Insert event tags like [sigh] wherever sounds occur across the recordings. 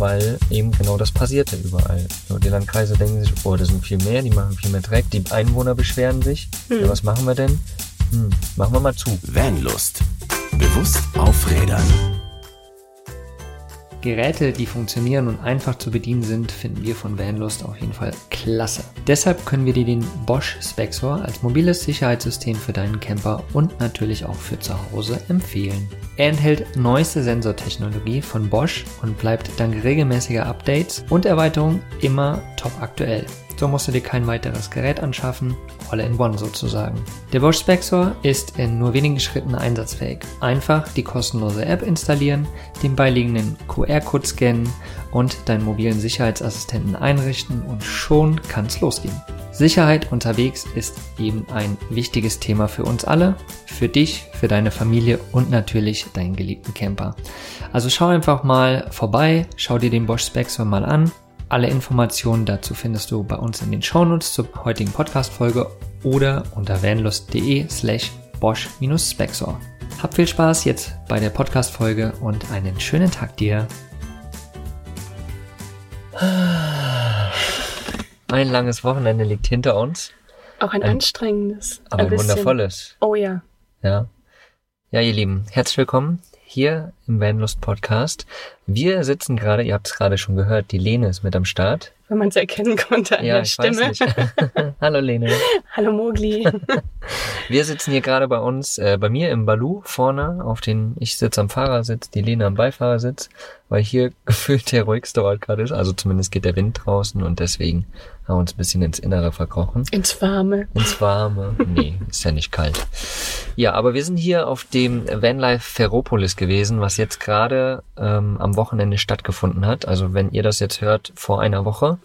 weil eben genau das passierte überall. So, die Landkreise denken sich, oh, das sind viel mehr, die machen viel mehr Dreck, die Einwohner beschweren sich. Hm. Ja, was machen wir denn? Hm, machen wir mal zu. Vanlust. Bewusst aufrädern. Geräte, die funktionieren und einfach zu bedienen sind, finden wir von Vanlust auf jeden Fall klasse. Deshalb können wir dir den Bosch Spexor als mobiles Sicherheitssystem für deinen Camper und natürlich auch für zu Hause empfehlen. Er enthält neueste Sensortechnologie von Bosch und bleibt dank regelmäßiger Updates und Erweiterungen immer top aktuell. So musst du dir kein weiteres Gerät anschaffen, all in one sozusagen. Der Bosch Spexor ist in nur wenigen Schritten einsatzfähig. Einfach die kostenlose App installieren, den beiliegenden QR-Code scannen und deinen mobilen Sicherheitsassistenten einrichten und schon kann's losgehen. Sicherheit unterwegs ist eben ein wichtiges Thema für uns alle, für dich, für deine Familie und natürlich deinen geliebten Camper. Also schau einfach mal vorbei, schau dir den Bosch Spexor mal an alle Informationen dazu findest du bei uns in den Shownotes zur heutigen Podcast-Folge oder unter vanlust.de slash bosch-spexor. Hab viel Spaß jetzt bei der Podcast-Folge und einen schönen Tag dir. Ein langes Wochenende liegt hinter uns, Auch ein, Ein- anstrengendes. aber ein bisschen. wundervolles. Oh ja. Ja. Ja, ihr Lieben, herzlich willkommen hier im Vanlust Podcast. Wir sitzen gerade, ihr habt es gerade schon gehört, die Lene ist mit am Start. Wenn man es erkennen konnte an ja, der Stimme. [laughs] Hallo Lene. [laughs] Hallo Mogli. [laughs] Wir sitzen hier gerade bei uns, äh, bei mir im Balu vorne, auf den, ich sitze am Fahrersitz, die Lene am Beifahrersitz, weil hier [laughs] gefühlt der ruhigste Ort gerade ist. Also zumindest geht der Wind draußen und deswegen haben wir uns ein bisschen ins Innere verkrochen. Ins Warme. Ins Warme. Nee, ist ja nicht kalt. Ja, aber wir sind hier auf dem Vanlife Ferropolis gewesen, was jetzt gerade ähm, am Wochenende stattgefunden hat. Also wenn ihr das jetzt hört, vor einer Woche.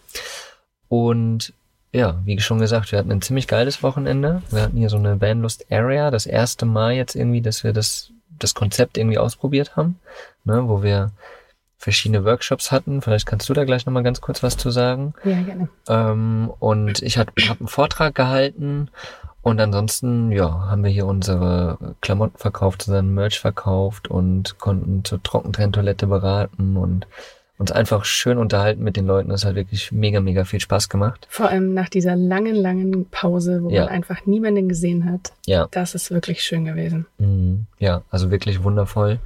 Und ja, wie schon gesagt, wir hatten ein ziemlich geiles Wochenende. Wir hatten hier so eine Vanlust Area, das erste Mal jetzt irgendwie, dass wir das, das Konzept irgendwie ausprobiert haben, ne, wo wir verschiedene Workshops hatten. Vielleicht kannst du da gleich nochmal ganz kurz was zu sagen. Ja, gerne. Ähm, und ich habe hab einen Vortrag gehalten und ansonsten, ja, haben wir hier unsere Klamotten verkauft, unseren Merch verkauft und konnten zur Trockentrenntoilette beraten und uns einfach schön unterhalten mit den Leuten. Das hat wirklich mega, mega viel Spaß gemacht. Vor allem nach dieser langen, langen Pause, wo Ja. man einfach niemanden gesehen hat. Ja, Das ist wirklich schön gewesen. mhm. ja, also wirklich wundervoll.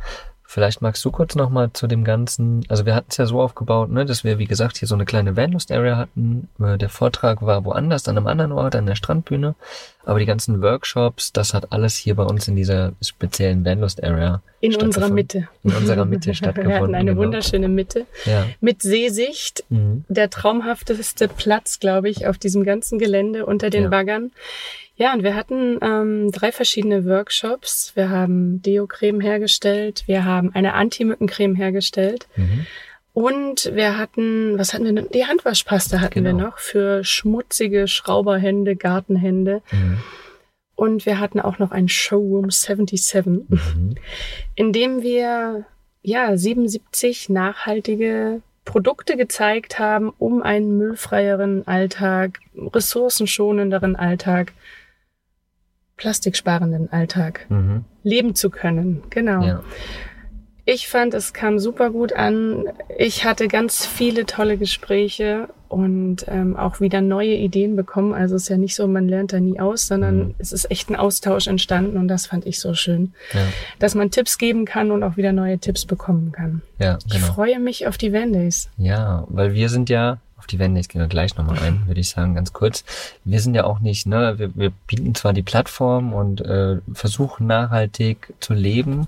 Vielleicht magst du kurz nochmal zu dem Ganzen, also wir hatten es ja so aufgebaut, ne, dass wir, wie gesagt, hier so eine kleine Vanlust-Area hatten. Äh, Der Vortrag war woanders, an einem anderen Ort, an der Strandbühne. Aber die ganzen Workshops, das hat alles hier bei uns in dieser speziellen Vanlust-Area In unserer. Mitte. In unserer Mitte [laughs] Wir stattgefunden. hatten eine genau. wunderschöne Mitte Ja. mit Seesicht. Mhm. Der traumhafteste Platz, glaube ich, auf diesem ganzen Gelände unter den Ja. Baggern. Ja, und wir hatten ähm, drei verschiedene Workshops. Wir haben Deo-Creme hergestellt, wir haben eine Anti-Mücken-Creme hergestellt Mhm. und wir hatten, was hatten wir denn? Die Handwaschpasta hatten wir Genau. noch für schmutzige Schrauberhände, Gartenhände. Mhm. Und wir hatten auch noch ein Showroom 77, Mhm. in dem wir ja 77 nachhaltige Produkte gezeigt haben, um einen müllfreieren Alltag, ressourcenschonenderen Alltag, plastiksparenden Alltag Mhm. leben zu können. Genau. Ja. Ich fand, es kam super gut an. Ich hatte ganz viele tolle Gespräche und ähm, auch wieder neue Ideen bekommen. Also es ist ja nicht so, man lernt da nie aus, sondern Mhm. es ist echt ein Austausch entstanden und das fand ich so schön, Ja. dass man Tipps geben kann und auch wieder neue Tipps bekommen kann. Ja, Ich genau. freue mich auf die Vandays. Ja, weil wir sind ja, auf die Wände, ich gehe gleich nochmal ein, [laughs] würde ich sagen, ganz kurz. Wir sind ja auch nicht, ne, wir, wir bieten zwar die Plattform und äh, versuchen nachhaltig zu leben,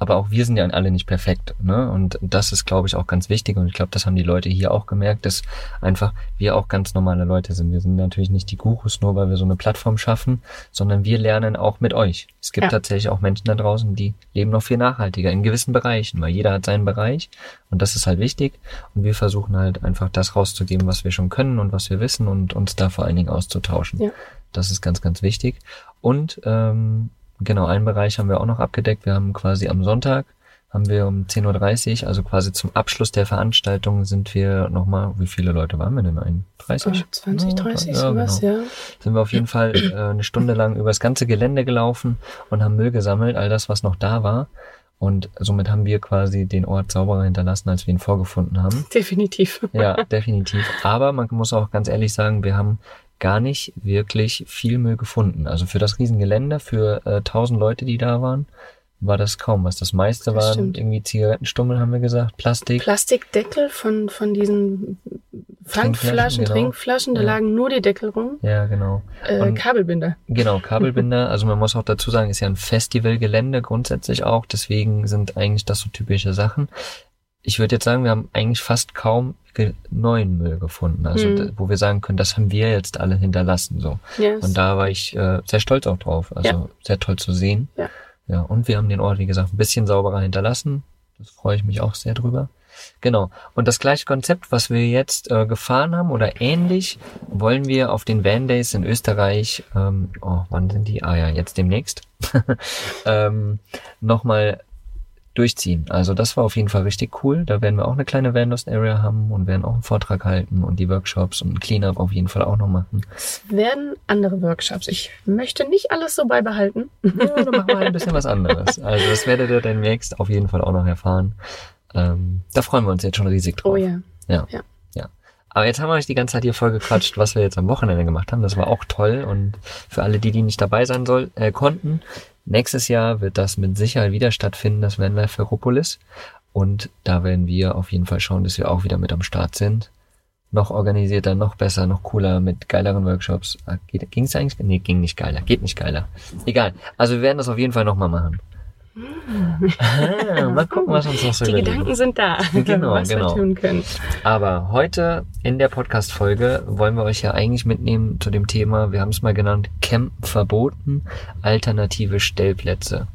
aber auch wir sind ja alle nicht perfekt, ne? Und das ist, glaube ich, auch ganz wichtig. Und ich glaube, das haben die Leute hier auch gemerkt, dass einfach wir auch ganz normale Leute sind. Wir sind natürlich nicht die Gurus, nur weil wir so eine Plattform schaffen, sondern wir lernen auch mit euch. Es gibt Ja. tatsächlich auch Menschen da draußen, die leben noch viel nachhaltiger in gewissen Bereichen, weil jeder hat seinen Bereich und das ist halt wichtig. Und wir versuchen halt einfach das rauszugeben, was wir schon können und was wir wissen und uns da vor allen Dingen auszutauschen. Ja. Das ist ganz, ganz wichtig. Und ähm, genau, einen Bereich haben wir auch noch abgedeckt. Wir haben quasi am Sonntag haben wir um 10.30 Uhr, also quasi zum Abschluss der Veranstaltung sind wir nochmal, wie viele Leute waren wir denn ein? 30? Oh, 20, 30, ja, sowas, genau. ja. Sind wir auf jeden Fall äh, eine Stunde lang übers ganze Gelände gelaufen und haben Müll gesammelt, all das, was noch da war. Und somit haben wir quasi den Ort sauberer hinterlassen, als wir ihn vorgefunden haben. Definitiv. Ja, [laughs] definitiv. Aber man muss auch ganz ehrlich sagen, wir haben gar nicht wirklich viel Müll gefunden. Also für das Riesengelände, für äh, 1000 Leute, die da waren, war das kaum was. Das meiste Das waren stimmt. irgendwie Zigarettenstummel, haben wir gesagt, Plastik. Plastikdeckel von, von diesen Pfandflaschen, genau. Trinkflaschen, da Ja. lagen nur die Deckel rum. ja, genau. Äh, Und- Kabelbinder. Genau, [laughs] Kabelbinder. Also man muss auch dazu sagen, ist ja ein Festivalgelände grundsätzlich auch. Deswegen sind eigentlich das so typische Sachen. Ich würde jetzt sagen, wir haben eigentlich fast kaum neuen Müll gefunden. Also Mhm. wo wir sagen können, das haben wir jetzt alle hinterlassen. So. Yes. Und da war ich äh, sehr stolz auch drauf. Also Ja. sehr toll zu sehen. Ja. Ja, und wir haben den Ort, wie gesagt, ein bisschen sauberer hinterlassen. Das freue ich mich auch sehr drüber. Genau. Und das gleiche Konzept, was wir jetzt äh, gefahren haben oder ähnlich, wollen wir auf den Van Days in Österreich, ähm, oh, wann sind die? Ah ja, jetzt demnächst, [laughs] ähm, nochmal durchziehen. Also das war auf jeden Fall richtig cool. Da werden wir auch eine kleine Vanlust Area haben und werden auch einen Vortrag halten und die Workshops und ein Cleanup auf jeden Fall auch noch machen. Es werden andere Workshops. Ich möchte nicht alles so beibehalten. [laughs] Ja, dann machen wir halt ein bisschen was anderes. Also das werdet ihr demnächst auf jeden Fall auch noch erfahren. Ähm, da freuen wir uns jetzt schon riesig drauf. Oh ja. Ja. Ja. ja. Aber jetzt haben wir euch die ganze Zeit hier voll gequatscht, was wir jetzt am Wochenende gemacht haben. Das war auch toll. Und für alle, die, die nicht dabei sein soll, äh, konnten, nächstes Jahr wird das mit Sicherheit wieder stattfinden, das Vanlife Ferropolis. Und da werden wir auf jeden Fall schauen, dass wir auch wieder mit am Start sind. Noch organisierter, noch besser, noch cooler, mit geileren Workshops. Ah, geht- Ging's eigentlich? Nee, ging nicht geiler. Geht nicht geiler. Egal. Also wir werden das auf jeden Fall nochmal machen. Ah, mal gucken, was uns noch so Die überlegen. Gedanken sind da, Genau, was genau. wir tun können. Aber heute in der Podcast-Folge wollen wir euch ja eigentlich mitnehmen zu dem Thema, wir haben es mal genannt, Campen verboten, alternative Stellplätze.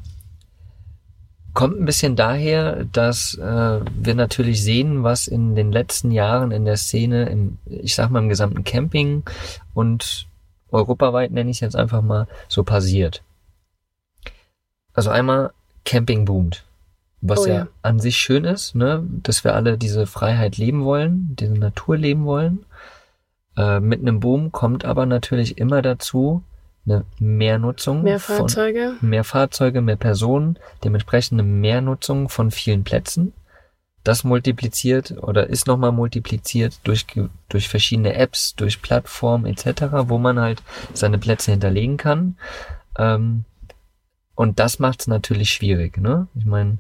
Kommt ein bisschen daher, dass äh, wir natürlich sehen, was in den letzten Jahren in der Szene, im, ich sag mal im gesamten Camping und europaweit nenne ich es jetzt einfach mal, so passiert. Also einmal Camping boomt. Was Oh ja. ja. an sich schön ist, ne, dass wir alle diese Freiheit leben wollen, diese Natur leben wollen. Äh, mit einem Boom kommt aber natürlich immer dazu eine Mehrnutzung Mehr von Fahrzeuge. mehr Fahrzeuge, mehr Personen, dementsprechend eine Mehrnutzung von vielen Plätzen. Das multipliziert oder ist nochmal multipliziert durch, durch verschiedene Apps, durch Plattformen etc., wo man halt seine Plätze hinterlegen kann. Ähm, und das macht es natürlich schwierig. Ne? Ich meine,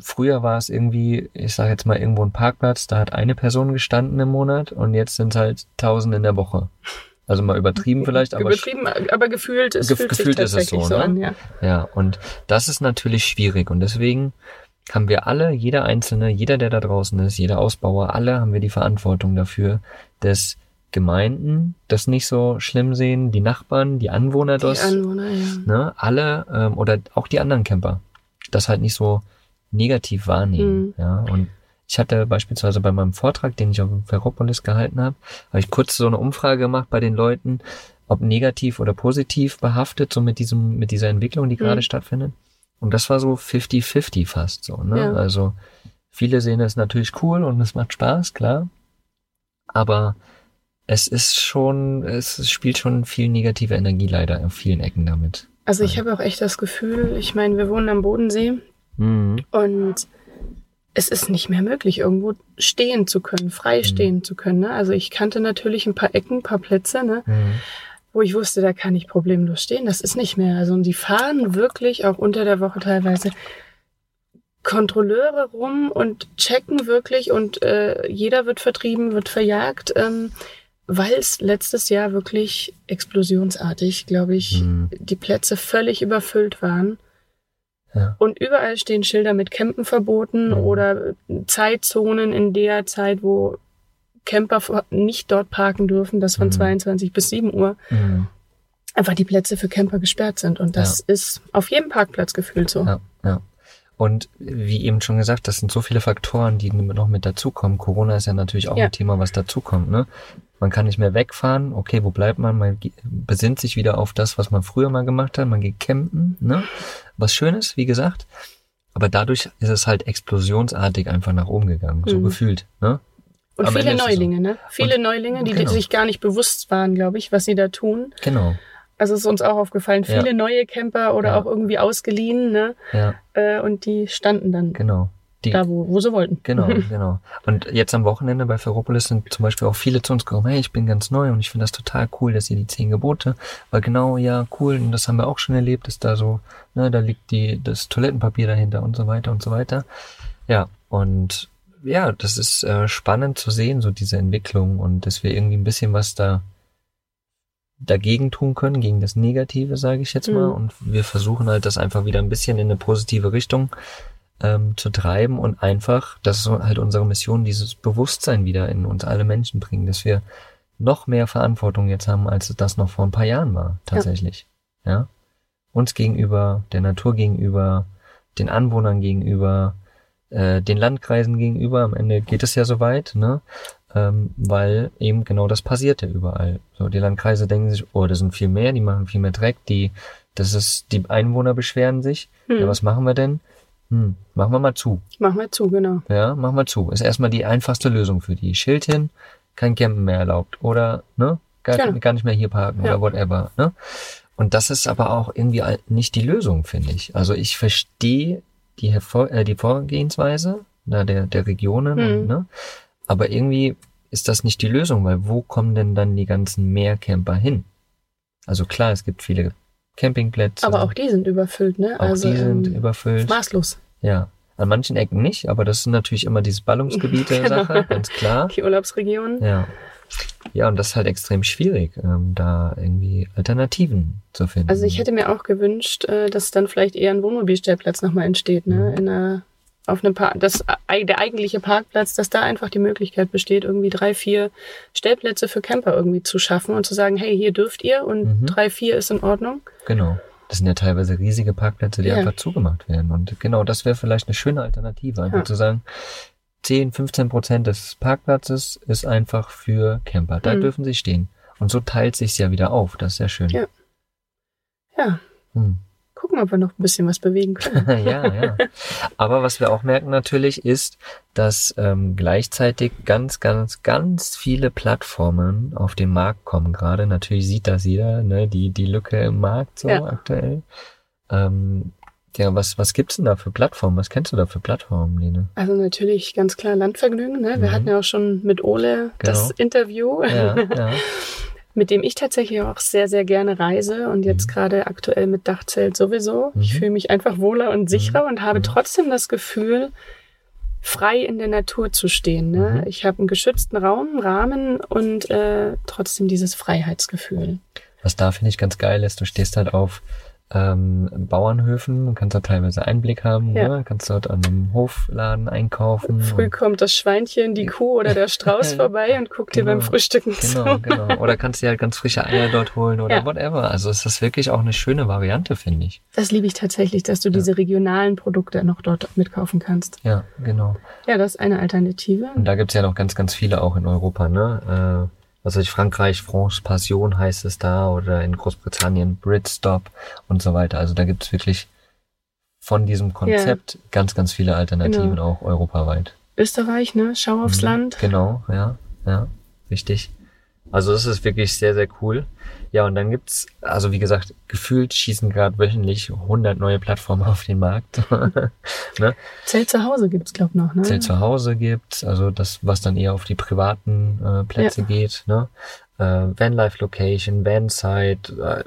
früher war es irgendwie, ich sage jetzt mal irgendwo ein Parkplatz, da hat eine Person gestanden im Monat und jetzt sind es halt tausend in der Woche. Also mal übertrieben vielleicht, aber Übertrieben, aber gefühlt, es Gef- fühlt gefühlt sich ist es tatsächlich so, so, ne? an, ja. Ja, und das ist natürlich schwierig und deswegen haben wir alle, jeder Einzelne, jeder, der da draußen ist, jeder Ausbauer, alle haben wir die Verantwortung dafür, dass Gemeinden das nicht so schlimm sehen, die Nachbarn, die Anwohner Die das, Anwohner, ja. ne, alle ähm, oder auch die anderen Camper, das halt nicht so negativ wahrnehmen. Mhm. Ja, und ich hatte beispielsweise bei meinem Vortrag, den ich auf dem Ferropolis gehalten habe, habe ich kurz so eine Umfrage gemacht bei den Leuten, ob negativ oder positiv behaftet, so mit diesem, mit dieser Entwicklung, die gerade Mhm. stattfindet. Und das war so 50-50 fast so, ne? Ja. Also viele sehen es natürlich cool und es macht Spaß, klar. Aber es ist schon, es spielt schon viel negative Energie leider auf vielen Ecken damit. Also ich habe auch echt das Gefühl, ich meine, wir wohnen am Bodensee Mhm. und es ist nicht mehr möglich, irgendwo stehen zu können, frei Mhm. stehen zu können. Ne? Also ich kannte natürlich ein paar Ecken, ein paar Plätze, ne? Mhm. wo ich wusste, da kann ich problemlos stehen. Das ist nicht mehr. Also und die fahren wirklich auch unter der Woche teilweise Kontrolleure rum und checken wirklich und äh, jeder wird vertrieben, wird verjagt, ähm, weil es letztes Jahr wirklich explosionsartig, glaube ich, Mhm. die Plätze völlig überfüllt waren. Ja. Und überall stehen Schilder mit Campen verboten Mhm. oder Zeitzonen in der Zeit, wo Camper nicht dort parken dürfen, das von Mhm. 22 bis 7 Uhr, Mhm. einfach die Plätze für Camper gesperrt sind. Und das ist auf jedem Parkplatz gefühlt so. Ja, ja. Und wie eben schon gesagt, das sind so viele Faktoren, die noch mit dazukommen. Corona ist ja natürlich auch Ja. ein Thema, was dazukommt. Ne? Man kann nicht mehr wegfahren. Okay, wo bleibt man? Man besinnt sich wieder auf das, was man früher mal gemacht hat. Man geht campen. Ne? Was Schönes, wie gesagt. Aber dadurch ist es halt explosionsartig einfach nach oben gegangen. So Mhm. gefühlt. Ne? Und Am viele es so. Neulinge, ne? Viele Neulinge, die, genau. sich gar nicht bewusst waren, glaube ich, was sie da tun. Genau. Also ist uns auch aufgefallen, Ja. viele neue Camper oder Ja. auch irgendwie ausgeliehen, ne? Ja, Äh, und die standen dann genau. Die, da, wo, wo sie wollten. Genau, [laughs] genau. Und jetzt am Wochenende bei Ferropolis sind zum Beispiel auch viele zu uns gekommen, hey, ich bin ganz neu und ich finde das total cool, dass ihr die zehn Gebote, weil genau, ja, cool, und das haben wir auch schon erlebt, ist da so, ne, da liegt die, das Toilettenpapier dahinter und so weiter und so weiter. Ja, und ja, das ist äh, spannend zu sehen, so diese Entwicklung und dass wir irgendwie ein bisschen was da dagegen tun können, gegen das Negative, sage ich jetzt mal. Mhm. Und wir versuchen halt, das einfach wieder ein bisschen in eine positive Richtung ähm, zu treiben und einfach, das ist halt unsere Mission, dieses Bewusstsein wieder in uns alle Menschen bringen, dass wir noch mehr Verantwortung jetzt haben, als das noch vor ein paar Jahren war, tatsächlich. Ja. Uns gegenüber, der Natur gegenüber, den Anwohnern gegenüber, äh, den Landkreisen gegenüber. Am Ende geht es ja so weit, ne? Ähm, weil eben genau das passiert ja überall. So, die Landkreise denken sich, oh, das sind viel mehr, die machen viel mehr Dreck, die, das ist, die Einwohner beschweren sich. Hm. Ja, was machen wir denn? Hm, machen wir mal zu. Machen wir zu, genau. Ja, machen wir zu. Ist erstmal die einfachste Lösung für die. Schild hin, kein Campen mehr erlaubt. Oder, ne? Gar, Genau. gar nicht mehr hier parken Ja. oder whatever, ne? Und das ist aber auch irgendwie nicht die Lösung, finde ich. Also ich verstehe die, Hervor äh, die Vorgehensweise na, der, der Regionen, Mhm. und, ne? Aber irgendwie ist das nicht die Lösung, weil wo kommen denn dann die ganzen Mehrcamper hin? Also klar, es gibt viele Campingplätze. Aber auch die sind überfüllt, ne? auch also die sind ähm, überfüllt. maßlos. Ja, an manchen Ecken nicht, aber das sind natürlich immer diese Ballungsgebiete-Sache, [laughs] Genau. ganz klar. Die Urlaubsregionen. Ja. Ja, und das ist halt extrem schwierig, ähm, da irgendwie Alternativen zu finden. Also ich hätte mir auch gewünscht, äh, dass dann vielleicht eher ein Wohnmobilstellplatz nochmal entsteht, ne? Mhm. In einer, auf einem Park, das, äh, der eigentliche Parkplatz, dass da einfach die Möglichkeit besteht, irgendwie drei, vier Stellplätze für Camper irgendwie zu schaffen und zu sagen, hey, hier dürft ihr und Mhm. drei, vier ist in Ordnung. Genau. Das sind ja teilweise riesige Parkplätze, die Ja. einfach zugemacht werden. Und genau, das wäre vielleicht eine schöne Alternative, einfach Ja. zu sagen, 10, 15 Prozent des Parkplatzes ist einfach für Camper. Da Mhm. dürfen sie stehen. Und so teilt sich's ja wieder auf. Das ist ja schön. Ja. Ja, Hm. Ob wir noch ein bisschen was bewegen können. [laughs] ja, ja. Aber was wir auch merken natürlich ist, dass ähm, gleichzeitig ganz, ganz, ganz viele Plattformen auf den Markt kommen gerade. Natürlich sieht das jeder, ne? die, die Lücke im Markt so Ja. aktuell. Ähm, ja, was, was gibt's denn da für Plattformen? Was kennst du da für Plattformen, Lene? Also natürlich ganz klar Landvergnügen. Ne? Wir Mhm. hatten ja auch schon mit Ole das Genau. Interview, Ja, ja. [laughs] mit dem ich tatsächlich auch sehr, sehr gerne reise und jetzt Mhm. gerade aktuell mit Dachzelt sowieso. Ich Mhm. fühle mich einfach wohler und sicherer und habe Mhm. trotzdem das Gefühl, frei in der Natur zu stehen. Ne? Mhm. Ich habe einen geschützten Raum, einen Rahmen und äh, trotzdem dieses Freiheitsgefühl. Was da finde ich ganz geil ist, du stehst halt auf ähm, Bauernhöfen, kannst da teilweise Einblick haben, Ja. ne? kannst dort an einem Hofladen einkaufen. Früh kommt das Schweinchen, die Kuh oder der Strauß [laughs] vorbei und guckt dir Genau. beim Frühstücken Genau, zu. genau. [laughs] Oder kannst dir halt ganz frische Eier dort holen oder Ja. whatever. Also ist wirklich auch eine schöne Variante, finde ich. Das liebe ich tatsächlich, dass du diese regionalen Produkte noch dort mitkaufen kannst. Ja, genau. Ja, das ist eine Alternative. Und da gibt's ja noch ganz, ganz viele auch in Europa, ne? Äh, was weiß ich, Frankreich, France Passion heißt es da oder in Großbritannien Britstop und so weiter. Also da gibt's wirklich von diesem Konzept ganz, ganz viele Alternativen Genau. auch europaweit. Österreich, ne? Schau aufs Mhm. Land. Genau, ja, ja, richtig. Also das ist wirklich sehr, sehr cool. Ja, und dann gibt's, also wie gesagt, gefühlt schießen gerade wöchentlich 100 neue Plattformen [laughs] auf den Markt. [laughs] ne? Zelt zu Hause gibt's glaub noch, ne? Zelt zu Hause gibt's, also das, was dann eher auf die privaten äh, Plätze geht. Ne? Äh, Vanlife Location, Vansite, äh,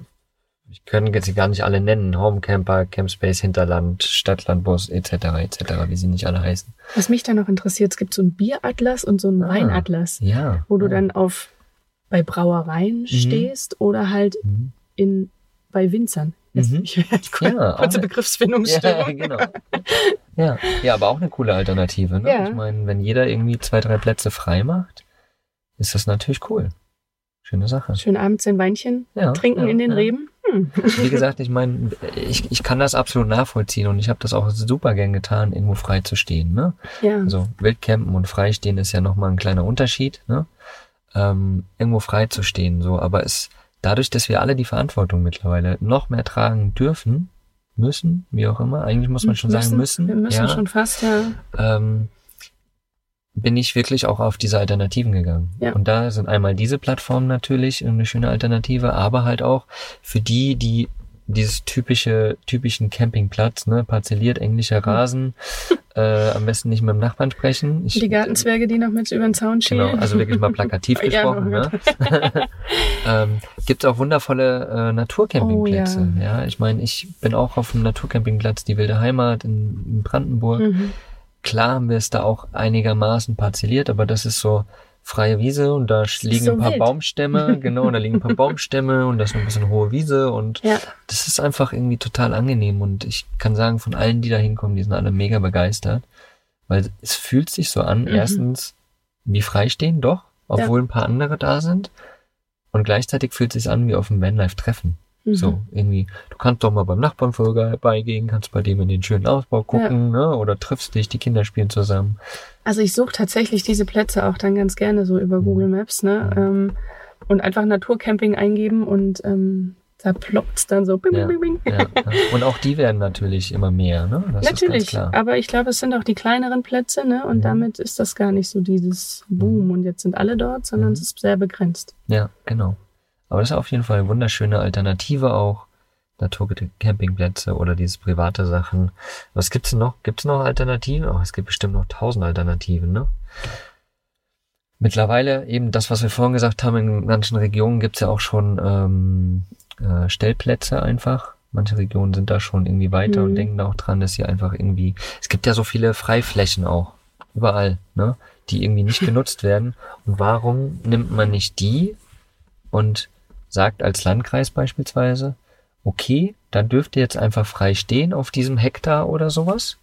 ich kann jetzt sie gar nicht alle nennen. Homecamper, Campspace, Hinterland, Stadtlandbus etc. etc., wie sie nicht alle heißen. Was mich da noch interessiert, es gibt so einen Bieratlas und so einen Ah. Weinatlas, Ja. wo du ja. dann auf bei Brauereien stehst oder halt Mhm. in bei Winzern. Jetzt, Mhm. Ich werde Ja, kurze eine- Begriffsfindungsstörung. Ja, genau. Ja, ja, aber auch eine coole Alternative. Ne? Ja. Ich meine, wenn jeder irgendwie zwei, drei Plätze frei macht, ist das natürlich cool. Schöne Sache. Schön abends ein Weinchen Ja, trinken in den. Reben. Hm. Wie gesagt, ich meine, ich, ich kann das absolut nachvollziehen und ich habe das auch super gern getan, irgendwo frei zu stehen. Ne? Ja. Also Wildcampen und Freistehen ist ja nochmal ein kleiner Unterschied. Ne? Ähm, irgendwo frei zu stehen, so. Aber es dadurch, dass wir alle die Verantwortung mittlerweile noch mehr tragen dürfen, müssen, wie auch immer, eigentlich muss man schon sagen müssen. Wir müssen ja, schon fast, ja. ähm, bin ich wirklich auch auf diese Alternativen gegangen. Ja. Und da sind einmal diese Plattformen natürlich eine schöne Alternative, aber halt auch für die, die dieses typische, typischen Campingplatz, ne, parzelliert, englischer Rasen, [laughs] äh, am besten nicht mit dem Nachbarn sprechen. Ich, Die Gartenzwerge, die noch mit über den Zaun schielen. Genau, also wirklich mal plakativ [laughs] Ja, gesprochen. oh ne? [laughs] ähm, Gibt auch wundervolle äh, Naturcampingplätze. Oh, ja. ich meine, ich bin auch auf dem Naturcampingplatz, die Wilde Heimat in, in Brandenburg. Mhm. Klar haben wir es da auch einigermaßen parzelliert, aber das ist so freie Wiese und da liegen so ein paar wild. Baumstämme, [laughs] genau, da liegen ein paar Baumstämme und da ist noch ein bisschen hohe Wiese und Ja, das ist einfach irgendwie total angenehm und ich kann sagen, von allen, die da hinkommen, die sind alle mega begeistert, weil es fühlt sich so an, Mhm. erstens wie freistehen, doch, obwohl ein paar andere da sind und gleichzeitig fühlt es sich an wie auf dem Vanlife-Treffen. Mhm. So, irgendwie, du kannst doch mal beim Nachbarn vorbeigehen, kannst bei dem in den schönen Ausbau gucken, ne? oder triffst dich, die Kinder spielen zusammen. Also ich suche tatsächlich diese Plätze auch dann ganz gerne so über Mhm. Google Maps, ne? Mhm. Ähm, und einfach Naturcamping eingeben und ähm, da ploppt's dann so bing, Ja. bing, bing. Ja, ja. Und auch die werden natürlich immer mehr, ne? Das Natürlich, klar. aber ich glaube, es sind auch die kleineren Plätze, ne? Und Mhm. damit ist das gar nicht so dieses Boom und jetzt sind alle dort, sondern Mhm. es ist sehr begrenzt. Ja, genau. Aber das ist auf jeden Fall eine wunderschöne Alternative auch. Naturcampingplätze oder diese private Sachen. Was gibt's denn noch? Gibt's noch Alternativen? Oh, es gibt bestimmt noch tausend Alternativen, ne? Mittlerweile eben das, was wir vorhin gesagt haben, in manchen Regionen gibt's ja auch schon ähm, äh, Stellplätze einfach. Manche Regionen sind da schon irgendwie weiter und Mhm. denken da auch dran, dass sie einfach irgendwie. Es gibt ja so viele Freiflächen auch. Überall, ne? Die irgendwie nicht [laughs] genutzt werden. Und warum nimmt man nicht die und sagt als Landkreis beispielsweise, okay, da dürft ihr jetzt einfach frei stehen auf diesem Hektar oder sowas.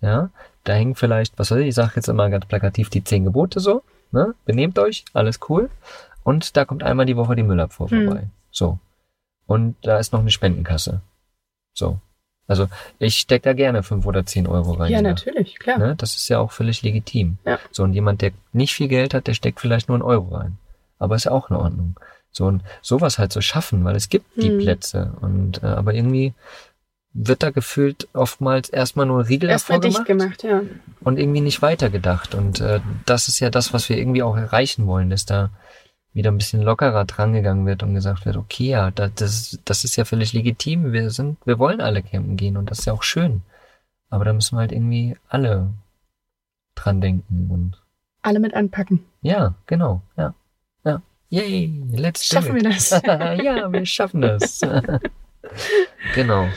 Ja, da hängen vielleicht, was weiß ich, ich sage jetzt immer ganz plakativ die zehn Gebote so, ne? Benehmt euch, alles cool. Und da kommt einmal die Woche die Müllabfuhr Hm. vorbei. So. Und da ist noch eine Spendenkasse. So. Also ich steck da gerne fünf oder zehn Euro rein. ja, da. natürlich, klar. Ne? Das ist ja auch völlig legitim. Ja. So, und jemand, der nicht viel Geld hat, der steckt vielleicht nur einen Euro rein. Aber ist ja auch in Ordnung. So, und sowas halt zu schaffen, weil es gibt die Hm. Plätze. Und äh, aber irgendwie wird da gefühlt oftmals erstmal nur Riegel Erstmal davor dicht gemacht, ja. und irgendwie nicht weitergedacht. Und äh, das ist ja das, was wir irgendwie auch erreichen wollen, dass da wieder ein bisschen lockerer drangegangen wird und gesagt wird, okay, ja, da- das, das ist ja völlig legitim. Wir sind, wir wollen alle campen gehen und das ist ja auch schön. Aber da müssen wir halt irgendwie alle dran denken und Alle mit anpacken. ja, genau, ja. Yay, let's Schaffen do wir it. das? [laughs] ja, wir schaffen das. [laughs] genau.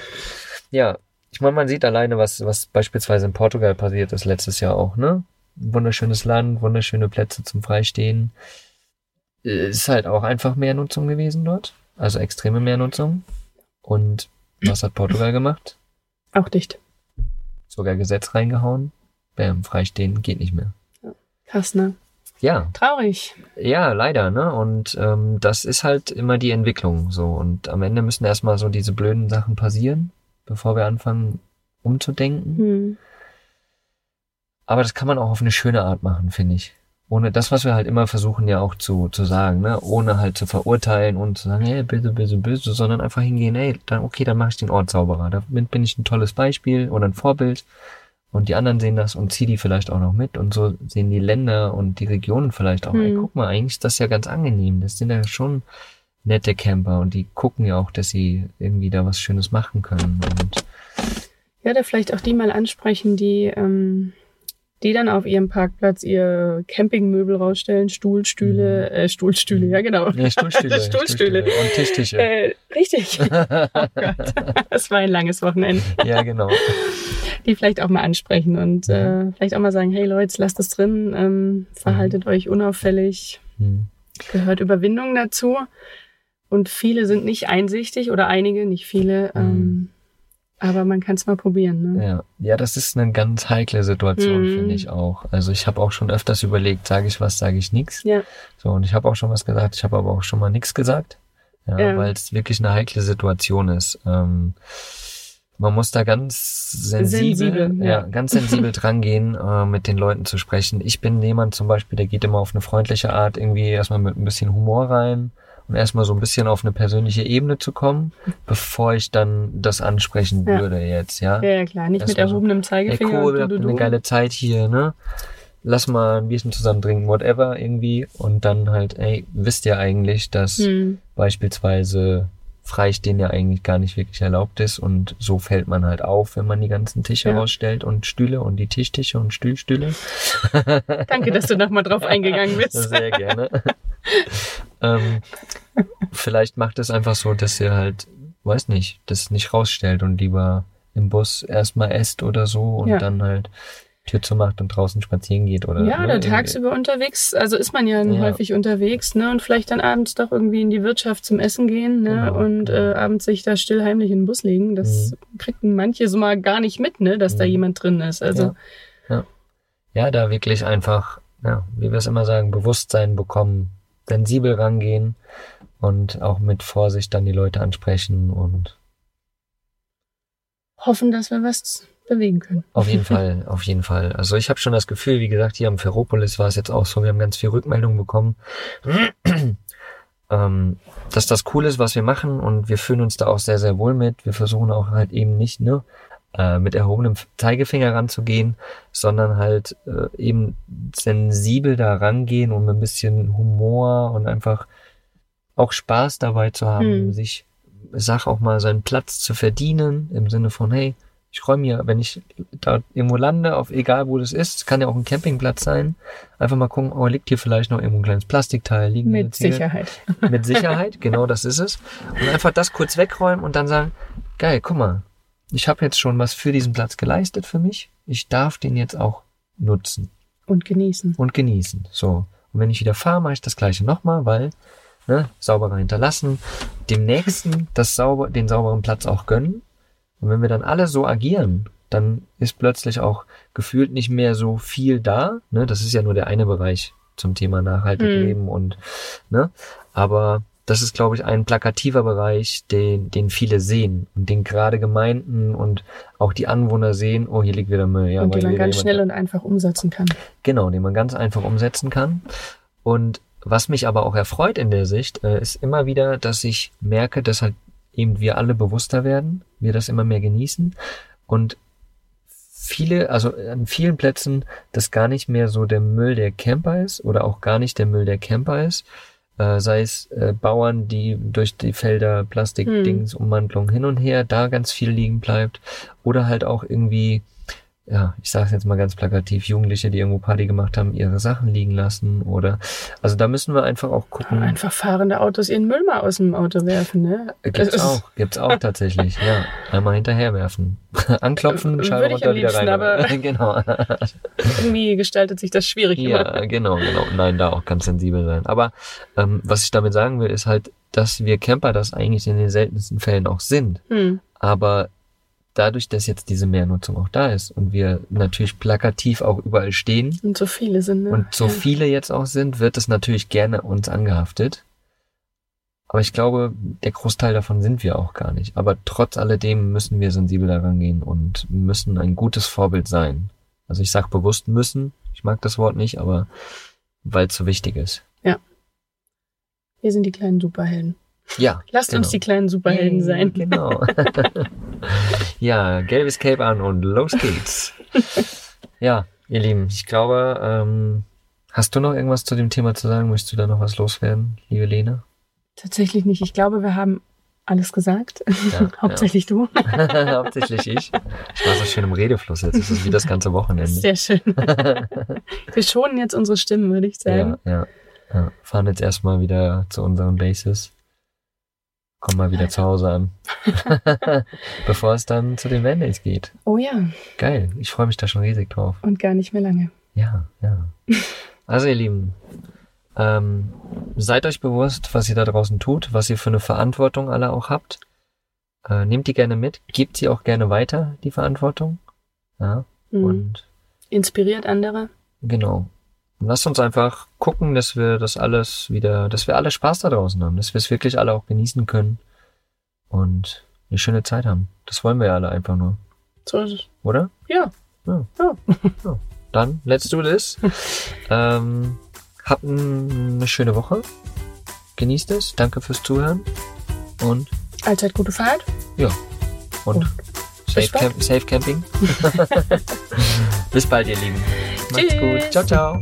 Ja, ich meine, man sieht alleine, was, was beispielsweise in Portugal passiert ist letztes Jahr auch, ne? Wunderschönes Land, wunderschöne Plätze zum Freistehen. Ist halt auch einfach mehr Nutzung gewesen dort. Also extreme Mehrnutzung. Und was hat Portugal gemacht? Auch dicht. Sogar Gesetz reingehauen. Bam, Freistehen geht nicht mehr. Krass, ne? Ja, Traurig. Ja, leider, ne? Und ähm, das ist halt immer die Entwicklung so. Und am Ende müssen erstmal so diese blöden Sachen passieren, bevor wir anfangen umzudenken. Hm. Aber das kann man auch auf eine schöne Art machen, finde ich. Ohne das, was wir halt immer versuchen ja auch zu, zu sagen, ne? Ohne halt zu verurteilen und zu sagen, hey, böse, böse, böse, sondern einfach hingehen, hey, dann, okay, dann mache ich den Ort sauberer. Damit bin ich ein tolles Beispiel oder ein Vorbild. Und die anderen sehen das und zieh die vielleicht auch noch mit. Und so sehen die Länder und die Regionen vielleicht auch, ey, Hm. guck mal, eigentlich ist das ja ganz angenehm. Das sind ja schon nette Camper und die gucken ja auch, dass sie irgendwie da was Schönes machen können. Und Ja, da vielleicht auch die mal ansprechen, die, ähm, die dann auf ihrem Parkplatz ihr Campingmöbel rausstellen, Stuhlstühle, äh, Stuhlstühle, ja genau. ja, Stuhlstühle, [laughs] Stuhlstühle. und Tischtische. Äh, richtig. [laughs] Oh Gott. Das war ein langes Wochenende. ja, genau. Die vielleicht auch mal ansprechen und äh, vielleicht auch mal sagen, hey Leute, lasst es drin, ähm, verhaltet euch unauffällig. Hm. Gehört Überwindung dazu. Und viele sind nicht einsichtig oder einige, nicht viele. Ähm, aber man kann es mal probieren. Ne? Ja, ja, das ist eine ganz heikle Situation, Mhm. finde ich auch. Also ich habe auch schon öfters überlegt, sage ich was, sage ich nichts. Ja. So, und ich habe auch schon was gesagt, ich habe aber auch schon mal nichts gesagt. Ja, Ja. weil es wirklich eine heikle Situation ist. Ähm, man muss da ganz sensibel, Sensibel, ja. ja. ganz sensibel [laughs] drangehen, äh, mit den Leuten zu sprechen. Ich bin jemand zum Beispiel, der geht immer auf eine freundliche Art irgendwie erstmal mit ein bisschen Humor rein und erstmal so ein bisschen auf eine persönliche Ebene zu kommen, bevor ich dann das ansprechen Ja. würde jetzt, ja. Ja, ja, klar. Nicht Das mit so, erhobenem Hey, Zeigefinger. cool, du, habt du, eine geile Zeit hier, ne? lass mal ein Bierchen zusammen trinken, whatever irgendwie. Und dann halt, ey, wisst ihr eigentlich, dass Hm. beispielsweise Freistehen ja eigentlich gar nicht wirklich erlaubt ist und so fällt man halt auf, wenn man die ganzen Tische Ja. rausstellt und Stühle und die Tischtische und Stühlstühle. [laughs] Danke, dass du nochmal drauf eingegangen bist. [laughs] Sehr gerne. [laughs] ähm, vielleicht macht es einfach so, dass ihr halt, weiß nicht, das nicht rausstellt und lieber im Bus erstmal esst oder so und Ja. dann halt Tür zumacht und draußen spazieren geht oder Ja, ne, oder irgendwie. tagsüber unterwegs. Also ist man ja, Ja. häufig unterwegs, ne? Und vielleicht dann abends doch irgendwie in die Wirtschaft zum Essen gehen, ne? Genau, und genau. Äh, abends sich da still heimlich in den Bus legen. Das kriegen manche so mal gar nicht mit, ne? Dass da Mhm. jemand drin ist. Also Ja, da wirklich einfach, ja, wie wir es immer sagen, Bewusstsein bekommen, sensibel rangehen und auch mit Vorsicht dann die Leute ansprechen und hoffen, dass wir was bewegen können. Auf jeden Fall, auf jeden Fall. Also ich habe schon das Gefühl, wie gesagt, hier am Ferropolis war es jetzt auch so, wir haben ganz viel Rückmeldung bekommen, [clears throat] ähm, dass das cool ist, was wir machen und wir fühlen uns da auch sehr, sehr wohl mit. Wir versuchen auch halt eben nicht ne, äh, mit erhobenem Zeigefinger ranzugehen, sondern halt äh, eben sensibel da rangehen und mit ein bisschen Humor und einfach auch Spaß dabei zu haben, Hm. sich, ich sag auch mal, seinen Platz zu verdienen, im Sinne von, hey, ich räume mir, wenn ich da irgendwo lande, auf egal wo das ist, kann ja auch ein Campingplatz sein, einfach mal gucken, oh, liegt hier vielleicht noch irgendwo ein kleines Plastikteil, liegen Mit Sicherheit. [laughs] Mit Sicherheit, genau das ist es. Und einfach das kurz wegräumen und dann sagen, geil, guck mal, ich habe jetzt schon was für diesen Platz geleistet für mich, ich darf den jetzt auch nutzen Und genießen. und genießen. So. Und wenn ich wieder fahre, mache ich das gleiche nochmal, weil ne, sauberer hinterlassen, dem nächsten das sauber, den sauberen Platz auch gönnen. Und wenn wir dann alle so agieren, dann ist plötzlich auch gefühlt nicht mehr so viel da. Ne? Das ist ja nur der eine Bereich zum Thema nachhaltig Hm. leben und ne, aber das ist, glaube ich, ein plakativer Bereich, den, den viele sehen und den gerade Gemeinden und auch die Anwohner sehen, oh, hier liegt wieder Müll. Ja, und weil man ganz schnell und einfach umsetzen kann. Genau, den man ganz einfach umsetzen kann. Und was mich aber auch erfreut in der Sicht, äh, ist immer wieder, dass ich merke, dass halt eben wir alle bewusster werden, wir das immer mehr genießen und viele, also an vielen Plätzen, das gar nicht mehr so der Müll der Camper ist oder auch gar nicht der Müll der Camper ist, äh, sei es äh, Bauern, die durch die Felder Plastikdings, Umwandlung hin und her, da ganz viel liegen bleibt oder halt auch irgendwie ja, ich sage jetzt mal ganz plakativ, Jugendliche, die irgendwo Party gemacht haben, ihre Sachen liegen lassen oder, also da müssen wir einfach auch gucken. Einfach fahrende Autos ihren Müll mal aus dem Auto werfen, ne? Gibt's Es ist- auch, gibt's auch [laughs] tatsächlich, ja. Einmal hinterherwerfen. [laughs] Anklopfen, Scheibe runter, wieder rein. aber- [laughs] genau. Irgendwie gestaltet sich das schwierig. immer. ja, genau, genau. Nein, da auch ganz sensibel sein. Aber ähm, was ich damit sagen will, ist halt, dass wir Camper das eigentlich in den seltensten Fällen auch sind. Hm. Aber dadurch, dass jetzt diese Mehrnutzung auch da ist und wir natürlich plakativ auch überall stehen, Und so viele sind, ne? und so Ja. viele jetzt auch sind, wird es natürlich gerne uns angehaftet. Aber ich glaube, der Großteil davon sind wir auch gar nicht. Aber trotz alledem müssen wir sensibel daran gehen und müssen ein gutes Vorbild sein. Also ich sage bewusst müssen, ich mag das Wort nicht, aber weil es so wichtig ist. Wir sind die kleinen Superhelden. Ja. Lasst uns genau. die kleinen Superhelden sein. Genau. [laughs] [laughs] ja, gelbes Cape an und los geht's. [laughs] ja, ihr Lieben, ich glaube, ähm, hast du noch irgendwas zu dem Thema zu sagen? Möchtest du da noch was loswerden, liebe Lene? Tatsächlich nicht. Ich glaube, wir haben alles gesagt. Ja, [laughs] Hauptsächlich du. [laughs] Hauptsächlich ich. Ich war so schön im Redefluss jetzt. Das ist wie das ganze Wochenende. Sehr schön. Wir schonen jetzt unsere Stimmen, würde ich sagen. Ja, ja, ja. Fahren jetzt erstmal wieder zu unseren Bases. Kommen mal wieder zu Hause an. [laughs] [laughs] Bevor es dann zu den Vandays geht. Oh ja, Geil. Ich freue mich da schon riesig drauf. und gar nicht mehr lange. Ja, ja. [laughs] Also ihr Lieben, ähm, seid euch bewusst, was ihr da draußen tut, was ihr für eine Verantwortung alle auch habt. Äh, nehmt die gerne mit, gebt sie auch gerne weiter, die Verantwortung. Ja, Mhm. und Inspiriert andere. genau. Lasst uns einfach gucken, dass wir das alles wieder, dass wir alle Spaß da draußen haben, dass wir es wirklich alle auch genießen können und eine schöne Zeit haben. Das wollen wir ja alle einfach nur, So ist es. oder? Ja. Ja. Ja. [laughs] Ja. Dann, let's do this. [laughs] ähm, habt eine schöne Woche. Genießt es. Danke fürs Zuhören. Und, Allzeit gute Fahrt. ja. Und Und safe. Camp safe Camping. [laughs] Bis bald, ihr Lieben. Macht's Tschüss. gut. Ciao, ciao.